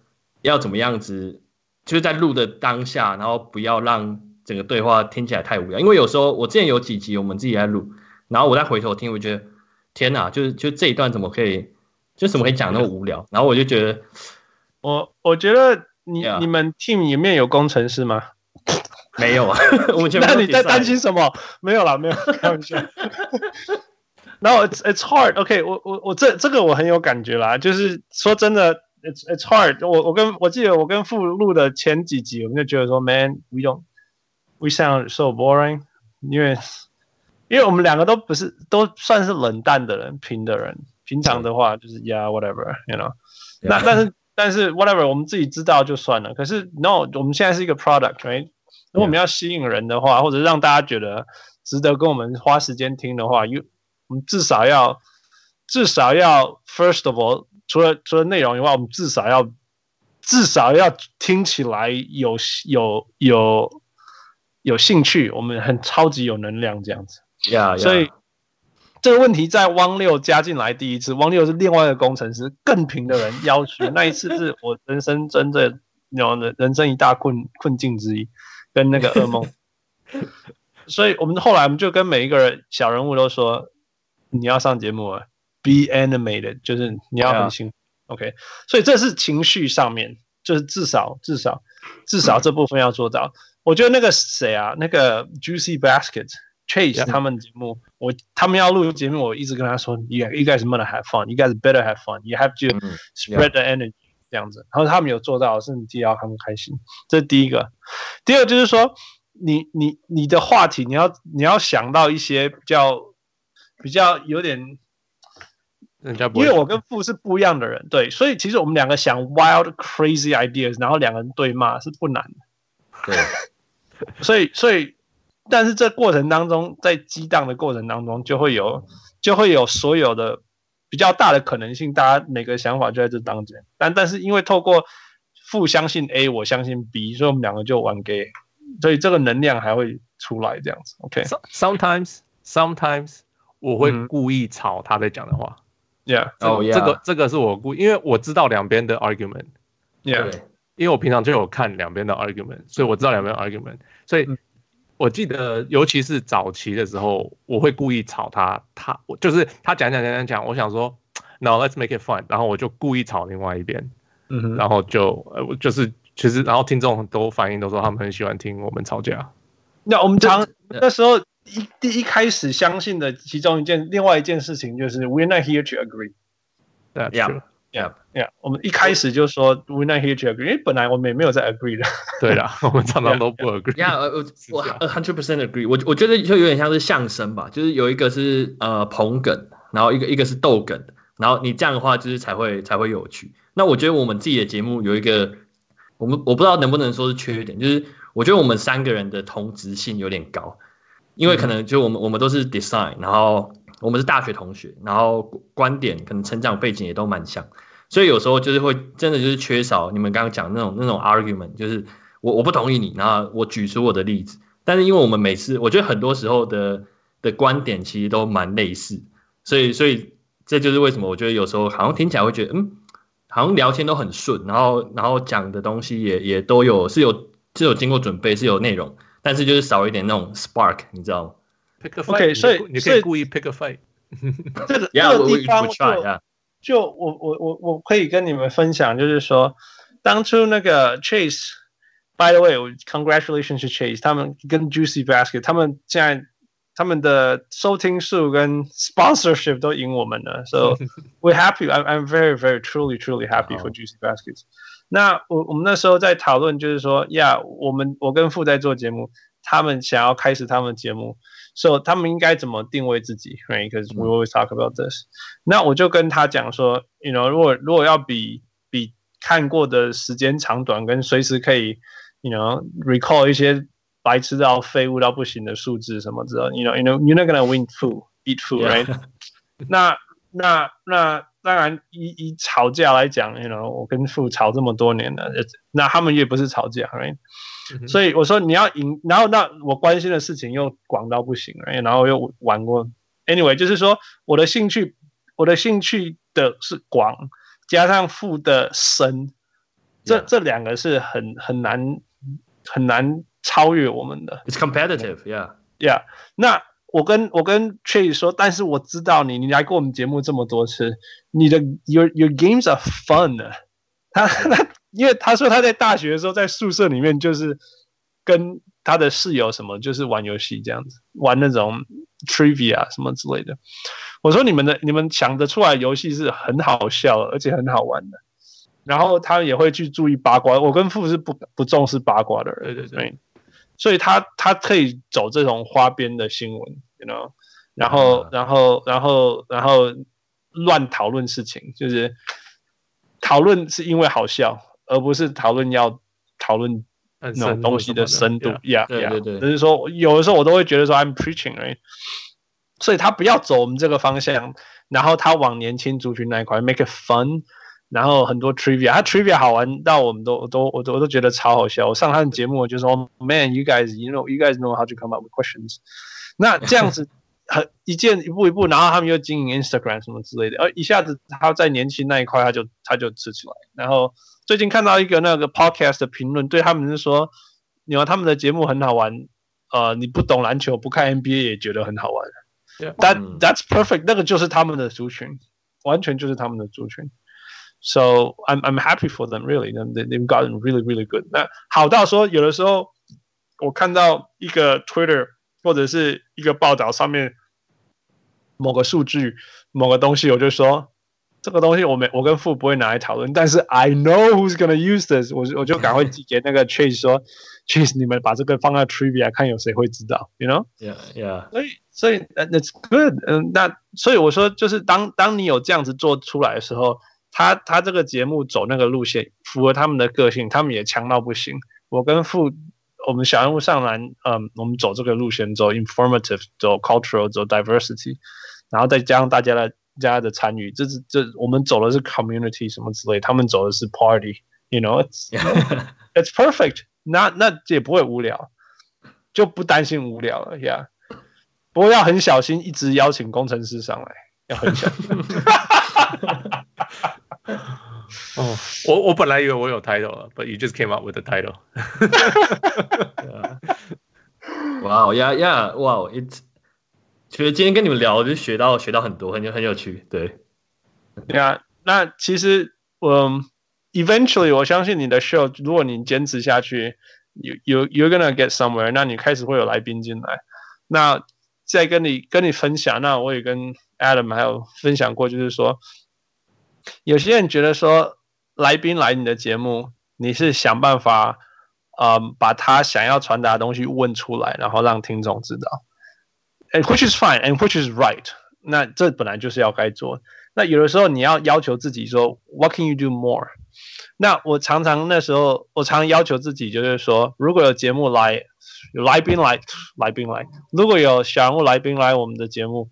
要怎么样子，就是在录的当下，然后不要让整个对话听起来太无聊，因为有时候我之前有几集我们自己在录，然后我再回头听，我觉得。天呐，就是就这一段怎么可以，就怎么可以讲那么无聊？然后我就觉得，我我觉得你、yeah. 你们 team 里面有工程师吗？没有啊，我觉得那你在担心什么？没有啦，没有开玩笑。然后 it's it's hard。OK，我我我这这个我很有感觉啦，就是说真的，it's it's hard 我。我我跟我记得我跟傅录的前几集，我们就觉得说，Man，we don't we sound so boring，因为。因为我们两个都不是都算是冷淡的人，平的人。平常的话就是 yeah whatever，you know。那但是但是 whatever，我们自己知道就算了。可是 no，我们现在是一个 product，right？如果我们要吸引人的话，或者让大家觉得值得跟我们花时间听的话，有我们至少要至少要 first of all，除了除了内容以外，我们至少要至少要听起来有有有有兴趣，我们很超级有能量这样子。Yeah. 所以这个问题在汪六加进来第一次，汪六是另外一个工程师，更平的人要求。那一次是我人生真正有的人生一大困困境之一，跟那个噩梦。所以我们后来我们就跟每一个人小人物都说，你要上节目啊，be animated，就是你要很兴奋。OK，所以这是情绪上面，就是至少至少至少这部分要做到。我觉得那个谁啊，那个 Juicy Basket。Chase 他们节目，我他们要录节目，我一直跟他说，You you guys must have fun, you guys better have fun, you have to spread the energy，这样子。然后他们有做到，甚至要他们开心。这是第一个。第二就是说，你你你的话题，你要你要想到一些比较比较有点，人家因为我跟富是不一样的人，对，所以其实我们两个想 wild crazy ideas，然后两个人对骂是不难的。对，所以所以。但是这过程当中，在激荡的过程当中，就会有就会有所有的比较大的可能性，大家每个想法就在这当中。但但是因为透过负相信 A，我相信 B，所以我们两个就玩 gay，所以这个能量还会出来这样子。OK，sometimes sometimes 我会故意吵他在讲的话。Yeah，哦，这个这个是我故意，因为我知道两边的 argument。Yeah，因为我平常就有看两边的 argument，所以我知道两边 argument，所以。我记得，尤其是早期的时候，我会故意吵他，他我就是他讲讲讲讲讲，我想说，Now let's make it fun，然后我就故意吵另外一边，嗯哼，然后就呃就是其实，然后听众都反应都说他们很喜欢听我们吵架。那我们常那时候一第一开始相信的其中一件，另外一件事情就是 We're not here to agree。对，Yeah。Yeah, yeah. 我们一开始就说 we're not here to agree，因为本来我们也没有在 agree 的。对啦，我们常常都不 agree。Yeah, 我我 hundred percent agree。我我觉得就有点像是相声吧，就是有一个是呃捧梗，然后一个一个是逗梗，然后你这样的话就是才会才会有趣。那我觉得我们自己的节目有一个，我们我不知道能不能说是缺点，就是我觉得我们三个人的同质性有点高，因为可能就我们我们都是 design，然后。我们是大学同学，然后观点可能成长背景也都蛮像，所以有时候就是会真的就是缺少你们刚刚讲那种那种 argument，就是我我不同意你，然后我举出我的例子，但是因为我们每次我觉得很多时候的的观点其实都蛮类似，所以所以这就是为什么我觉得有时候好像听起来会觉得嗯，好像聊天都很顺，然后然后讲的东西也也都有是有是有经过准备是有内容，但是就是少一点那种 spark，你知道吗？？OK，所以你可以故意 pick a fight。这个这个地方就就我我我我可以跟你们分享，就是说， 当初那个 Chase，by the way，congratulations to Chase，他们跟 Juicy Basket，他们现在他们的收听数跟 sponsorship 都赢我们了，so we're happy，I'm I'm very very truly truly happy for Juicy Baskets。那我我们那时候在讨论，就是说，呀，我们我跟傅在做节目，他们想要开始他们节目。 所以他们应该怎么定位自己？Right，because we always talk about this。那我就跟他讲说，you know，如果如果要比比看过的时间长短，跟随时可以，you know，recall 一些白痴到废物到不行的数字什么之类，you know，you know，you're not gonna win fool，beat fool，right？那那那当然，以以吵架来讲，you know，我跟傅吵这么多年了，那他们也不是吵架，right？所以我说你要赢，然后那我关心的事情又广到不行了，然后又玩过。Anyway，就是说我的兴趣，我的兴趣的是广，加上富的深，这 Yeah. 这两个是很很难很难超越我们的。It's competitive，yeah，yeah。那我跟我跟 Chase 说，但是我知道你，你来过我们节目这么多次，你的 your your games are fun。他他。因为他说他在大学的时候在宿舍里面就是跟他的室友什么就是玩游戏这样子，玩那种 trivia 什么之类的。我说你们的你们想得出来游戏是很好笑而且很好玩的，然后他也会去注意八卦。我跟富是不不重视八卦的人，对对对，所以他他可以走这种花边的新闻，you know，然后然后然后然后乱讨论事情，就是讨论是因为好笑。而不是讨论要讨论那种东西的深度对对对，就是说有的时候我都会觉得说 I'm preaching，right？所以他不要走我们这个方向，然后他往年轻族群那一块 make it fun，然后很多 trivia，他 trivia 好玩到我们都都我都我都觉得超好笑。我上他的节目我就说，Man，you guys，you know，you guys know how to come up with questions。那这样子 很一件一步一步，然后他们又经营 Instagram 什么之类的，而一下子他在年轻那一块他就他就吃起来，然后。最近看到一个那个 podcast 的评论，对他们是说，你看他们的节目很好玩，呃，你不懂篮球，不看 NBA 也觉得很好玩。Yeah. That that's perfect，那个就是他们的族群，完全就是他们的族群。So I'm I'm happy for them, really. They they've gotten really really good. 那好到说，有的时候我看到一个 Twitter 或者是一个报道上面某个数据、某个东西，我就说。这个东西我没我跟富不会拿来讨论，但是 I know who's gonna use this，我我就赶快 寄给那个 Chase 说，Chase 你们把这个放在 Trivia 看有谁会知道，you know？Yeah, yeah。所以所以 that's good，嗯，那所以我说就是当当你有这样子做出来的时候，他他这个节目走那个路线符合他们的个性，他们也强到不行。我跟富我们小人物上篮，嗯，我们走这个路线，走 informative，走 cultural，走 diversity，然后再加上大家的。家的参与，这是这我们走的是 community 什么之类，他们走的是 party，you know，it's it's perfect，那那也不会无聊，就不担心无聊了呀。Yeah. 不过要很小心，一直邀请工程师上来，要很小心。哦，我我本来以为我有 title 了，but you just came up with the title。哇哦呀呀，哇哦，it's 其实今天跟你们聊，就学到学到很多，很有很有趣。对，对啊。那其实我、eventually 我相信你的 show，如果你坚持下去，you you you're gonna get somewhere。那你开始会有来宾进来。那再跟你跟你分享，那我也跟 Adam 还有分享过，就是说，有些人觉得说来宾来你的节目，你是想办法，嗯，把他想要传达的东西问出来，然后让听众知道。And which is fine, and which is right。那这本来就是要该做。那有的时候你要要求自己说，What can you do more？那我常常那时候，我常要求自己就是说，如果有节目来，有来宾来，来宾来，如果有小人物来宾来我们的节目，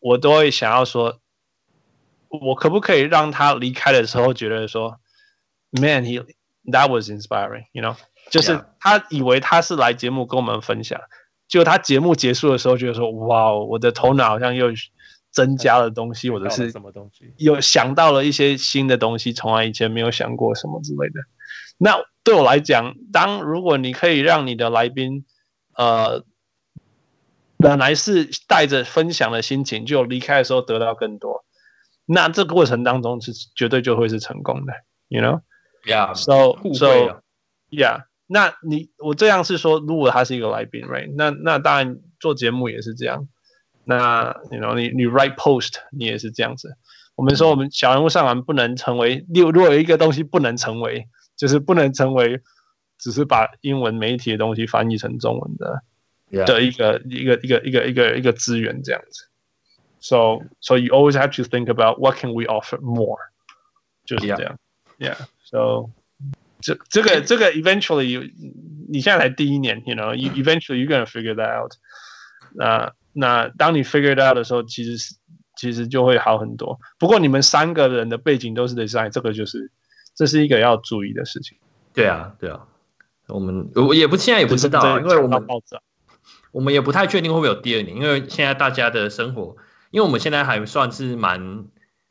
我都会想要说，我可不可以让他离开的时候觉得说，Man, he that was inspiring，you know？就是他以为他是来节目跟我们分享。就他节目结束的时候，觉得说：“哇，我的头脑好像又增加了东西，或者是什么东西，有想到了一些新的东西，从来以前没有想过什么之类的。”那对我来讲，当如果你可以让你的来宾，呃，本来是带着分享的心情，就离开的时候得到更多，那这个过程当中是绝对就会是成功的，you know。Yeah，so so yeah，那你我这样是说，如果他是一个来宾，right？那那当然做节目也是这样。那你 you know 你你 write post 你也是这样子。我们说我们小人物上篮不能成为，如如果有一个东西不能成为，就是不能成为，只是把英文媒体的东西翻译成中文的.的一个一个一个一个一个一个资源这样子。So so you always have to think about what can we offer more，就是这样。Yeah. So 这这个 这个 eventually 你现在才第一年，you know，you eventually you're gonna figure that out。那那当你 figure it out 的时候，其实是。其实就会好很多。不过你们三个人的背景都是 design，这个就是这是一个要注意的事情。对啊，对啊，我们我也不现在也不知道，啊，因为我们我们也不太确定会不会有第二年，因为现在大家的生活，因为我们现在还算是蛮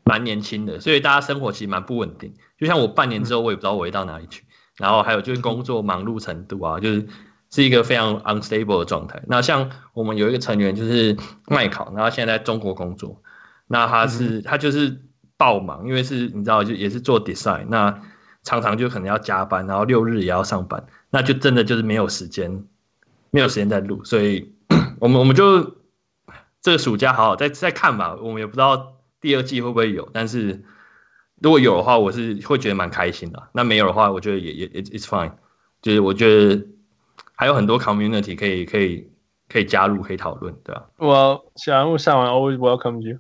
蛮年轻的，所以大家生活其实蛮不稳定。就像我半年之后，我也不知道我会到哪里去。然后还有就是工作忙碌程度啊，就是是一个非常 unstable 的状态。那像我们有一个成员就是麦考，然后现在在中国工作。那他是、嗯、他就是爆忙，因为是你知道就也是做 design，那常常就可能要加班，然后六日也要上班，那就真的就是没有时间，没有时间在录，所以 我们我们就这个暑假好好再再看吧，我们也不知道第二季会不会有，但是如果有的话，我是会觉得蛮开心的。那没有的话，我觉得也也 it's fine，就是我觉得还有很多 community 可以可以可以加入可以讨论，对吧？我小人物上完 always welcome you。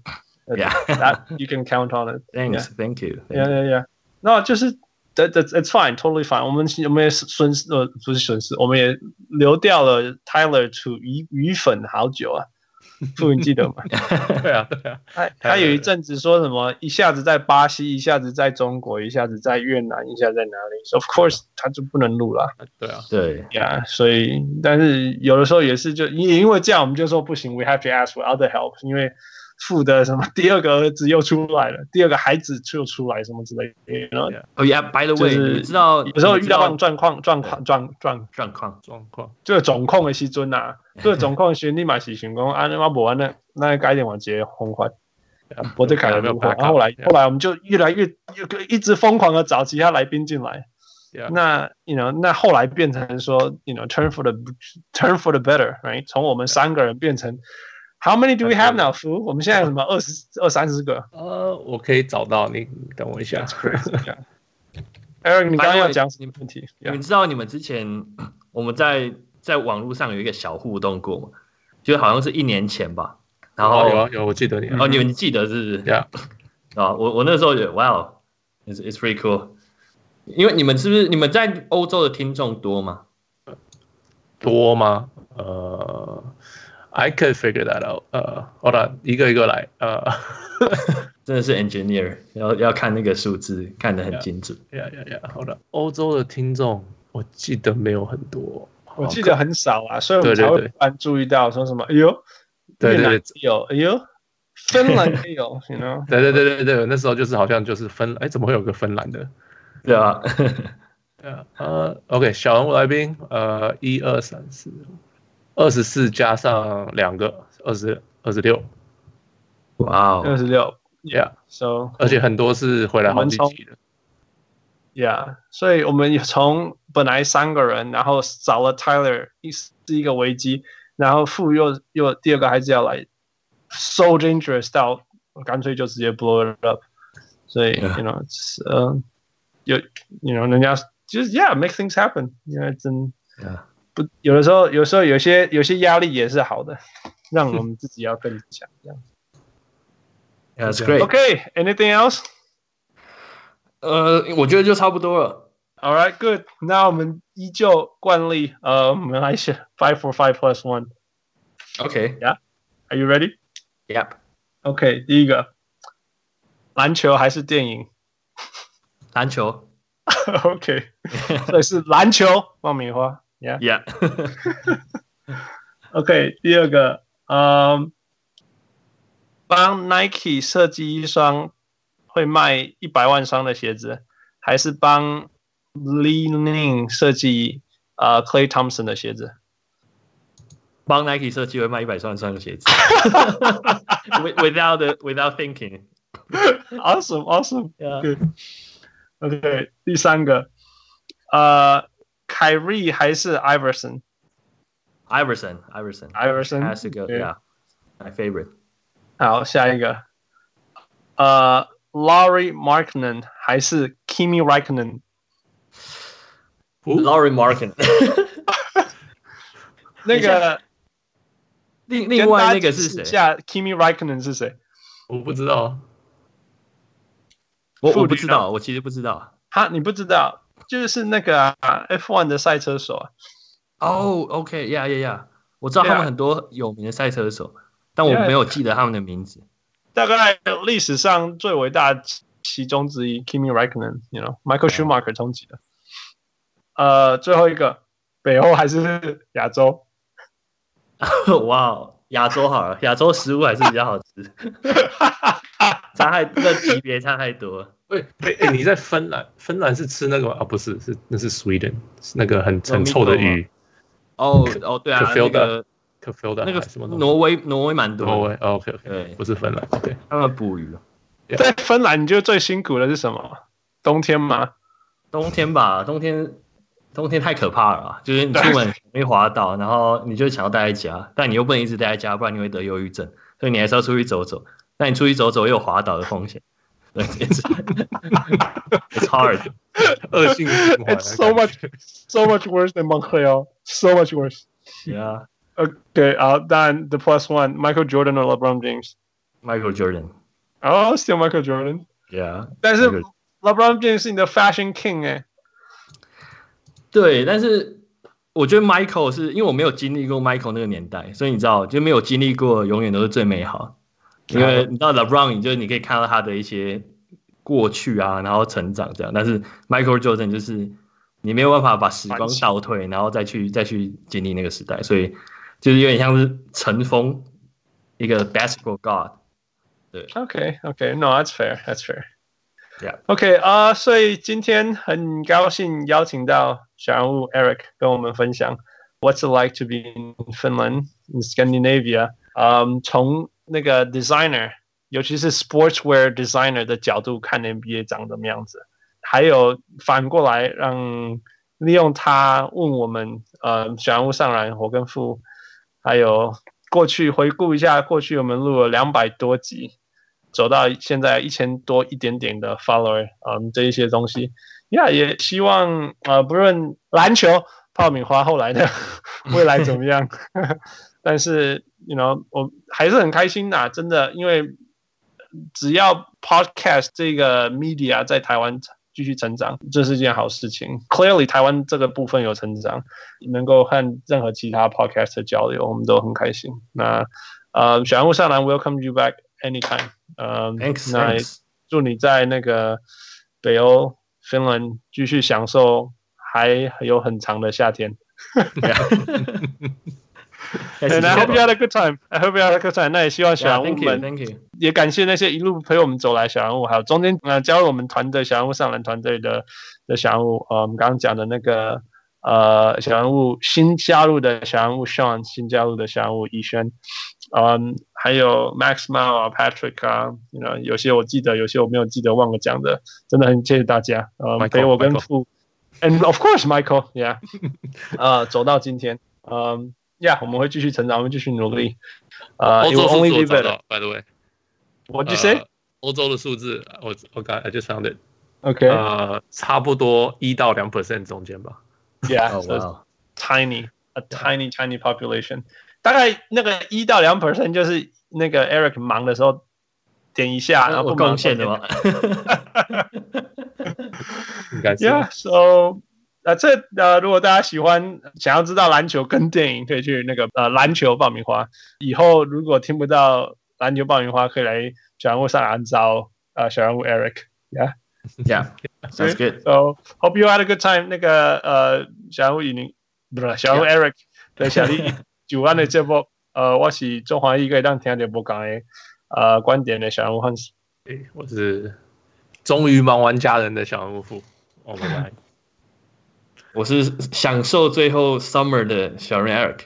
Yeah, that you can count on it. Thanks, thank you. Yeah, yeah, yeah. 那就是 that that it's fine, totally fine. 我们我们也损失呃不是损失，我们也流掉了 Tyler to 鱼鱼粉好久啊，傅你记得吗？对啊对啊，他他有一阵子说什么一下子在巴西，一下子在中国，一下子在越南，一下子在哪里？So of course 他就不能录了。对啊对呀，所以但是有的时候也是就因因为这样我们就说不行，we have to ask for other help，因为。父的什么 第二个儿子又出来了，第二个孩子又出来什么之类的。然后哦，Yeah，by the way，你知道有时候遇到状况状况状状状况状况，这个总控的时阵呐，这个总控时立马是想讲啊，那不完了，那改点往节红快，我再改了没有？然后后来后来我们就越来越一直疯狂的找其他来宾进来。那 you know 那后来变成说 you know turn for the turn for the better，right？从我们三个人变成。How many do we have now, Fu？我们现在有什么二十二三十个？呃，我可以找到你，等我一下。Eric，你刚刚要讲什么问题？你知道你们之前我们在在网络上有一个小互动过吗？就好像是一年前吧。然后有有，我记得你。哦，你们记得是不是？对啊。啊，我我那时候也，Wow，it's it's pretty cool。因为你们是不是你们在欧洲的听众多吗？多吗？呃。I can figure that out。呃，好的，一个一个来。呃，真的是 engineer，要要看那个数字，看得很精准。呀呀呀，好的。欧洲的听众，我记得没有很多，我记得很少啊，所以我们才会突然注意到说什么，哎呦，越南有，哎呦，芬兰也有，you know？对对对对对，那时候就是好像就是芬，哎，怎么会有个芬兰的？对啊，对啊，呃，OK，小人物来宾，呃，一二三四。二十四加上两个，二十二十六，哇哦，二十六，Yeah，So，而且很多是回来好几期的，Yeah，所以我们从本来三个人，然后少了 Tyler，一是一个危机，然后傅又又第二个孩子要来，So dangerous 到干脆就直接 blow it up，所以 you know，呃，有 you know 人家就是 Yeah，make things happen，因为真。不，有的时候，有时候有些有些压力也是好的，让我们自己要更强这样。That's great. Okay, anything else? 呃，我觉得就差不多了。All right, good. 那我们依旧惯例，呃，我们来选 five for five plus one. Okay. Yeah. Are you ready? Yep. Okay. 第一个，篮球还是电影？篮球。OK. 所以是篮球，爆米花。Yeah. Yeah. OK，第二个，嗯，帮 Nike 设计一双会卖一百万双的鞋子，还是帮 Leaning 设计呃 Clay Thompson 的鞋子？帮 Nike 设计会卖一百万双的鞋子。Without the, without thinking. Awesome, awesome. Yeah. OK，第三个，呃，凯瑞还是 Iverson？Iverson，Iverson，Iverson，That's a good yeah，my favorite。好，下一个，呃，Lauri Markkanen 还是 Kimi Räikkönen？Lauri Markkanen。那个，另另外那个是谁？下 Kimi Räikkönen 是谁？我不知道。我我不知道，我其实不知道。哈，你不知道， 就是那个、啊、F1 的赛车手啊。哦、oh,，OK，Yeah，Yeah，Yeah，我知道他们很多有名的赛车手.但我没有记得他们的名字。大概历史上最伟大其中之一，Kimi Räikkönen，you know，Michael Schumacher 冲击的。呃，最后一个，北欧还是亚洲？哇，亚洲好了，亚洲食物还是比较好吃。差太，那级别差太多。喂，哎，你在芬兰？芬兰是吃那个吗？啊，不是，是那是 Sweden，是那个很很臭的鱼。哦哦，对啊，那个可 feel 的那个什么？挪威，挪威蛮多。挪威，OK OK，对，不是芬兰。对，他们捕鱼。在芬兰，你觉得最辛苦的是什么？冬天吗？冬天吧，冬天，冬天太可怕了，就是你出门容易滑倒，然后你就想要待在家，但你又不能一直待在家，不然你会得忧郁症，所以你还是要出去走走。那你出去走走，又有滑倒的风险。对，It's hard，恶性循环。It's so much, so much worse than Montreal. So much worse. Yeah. Okay. 好，当然，the plus one, Michael Jordan or LeBron James? Michael Jordan. Oh, still Michael Jordan. Yeah. 但是 LeBron James 是你的 fashion king 哎。对，但是我觉得 Michael 是因为我没有经历过 Michael 那个年代，所以你知道，就没有经历过，永远都是最美好。因为你知道 LeBron，就是你可以看到他的一些过去啊，然后成长这样。但是 Michael Jordan 就是你没有办法把时光倒退，然后再去再去经历那个时代，所以就是有点像是尘封一个 basketball god。对，OK OK，No，that's fair，that's fair。Yeah。OK 啊，所以今天很高兴邀请到小人物 Eric 跟我们分享 What's it like to be in Finland in Scandinavia？嗯，从那个 designer，尤其是 sportswear designer 的角度看 NBA 长什么样子，还有反过来让利用他问我们，呃，小人物上篮，我跟傅，还有过去回顾一下过去我们录了两百多集，走到现在一千多一点点的 follower，嗯，这一些东西，呀、也希望呃，不论篮球、爆米花后来的 未来怎么样，但是。You know，我还是很开心呐，真的，因为只要 podcast 这个 media 在台湾继续成长，这是件好事情。Clearly，台湾这个部分有成长，能够和任何其他 podcast 交流，我们都很开心。那呃，小人物上篮，Welcome you back anytime。呃，Thanks。那祝你在那个北欧 Finland 继续享受还有很长的夏天。And I hope you had a good time. I hope you had a good time. 那也希望小人物们 yeah, thank you. 也感谢那些一路陪我们走来小人物，还有中间呃加入我们团队小人物上篮团队的的小人物，呃，我们刚刚讲的那个呃小人物新加入的小人物 Sean，新加入的小人物逸轩，嗯，还有 Max Mao 啊，Patrick 啊，you know, 有些我记得，有些我没有记得，忘了讲的，真的很谢谢大家，呃，陪我跟傅，and of course Michael，yeah，呃，走到今天，嗯。Yeah，我们会继续成长，我们继续努力。呃，欧洲数字我找到，By the way，What did you say？欧洲的数字，我我刚 I just found it。OK，呃，差不多一到两 percent 中间吧。Yeah，tiny，a tiny tiny population。大概那个一到两 percent 就是那个 Eric 忙的时候点一下，然后不贡献的吗？应该是。Yeah，so。那、呃、这呃，如果大家喜欢，想要知道篮球跟电影，可以去那个呃篮球爆米花。以后如果听不到篮球爆米花，可以来小人物上篮找呃小人物 Eric，Yeah，Yeah，Sounds good. So hope you had a good time。那个呃小人物以宁不是小人物 Eric 对小丽九万的这波，呃，我是中华一个当听点播讲的呃观点的小人物 Hans。诶，我是终于忙完家人的小人物傅，我们来。我是享受最后 summer 的小人 Eric。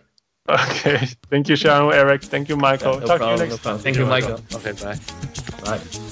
OK，Thank you，小人 Eric，Thank you，Michael，Talk to you next time，Thank you，Michael。OK，bye，bye。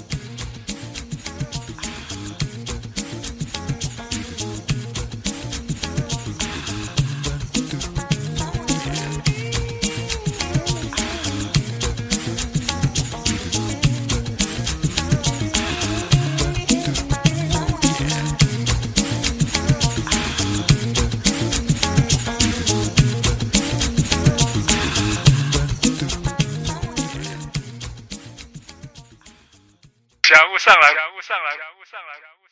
上来感悟上来感悟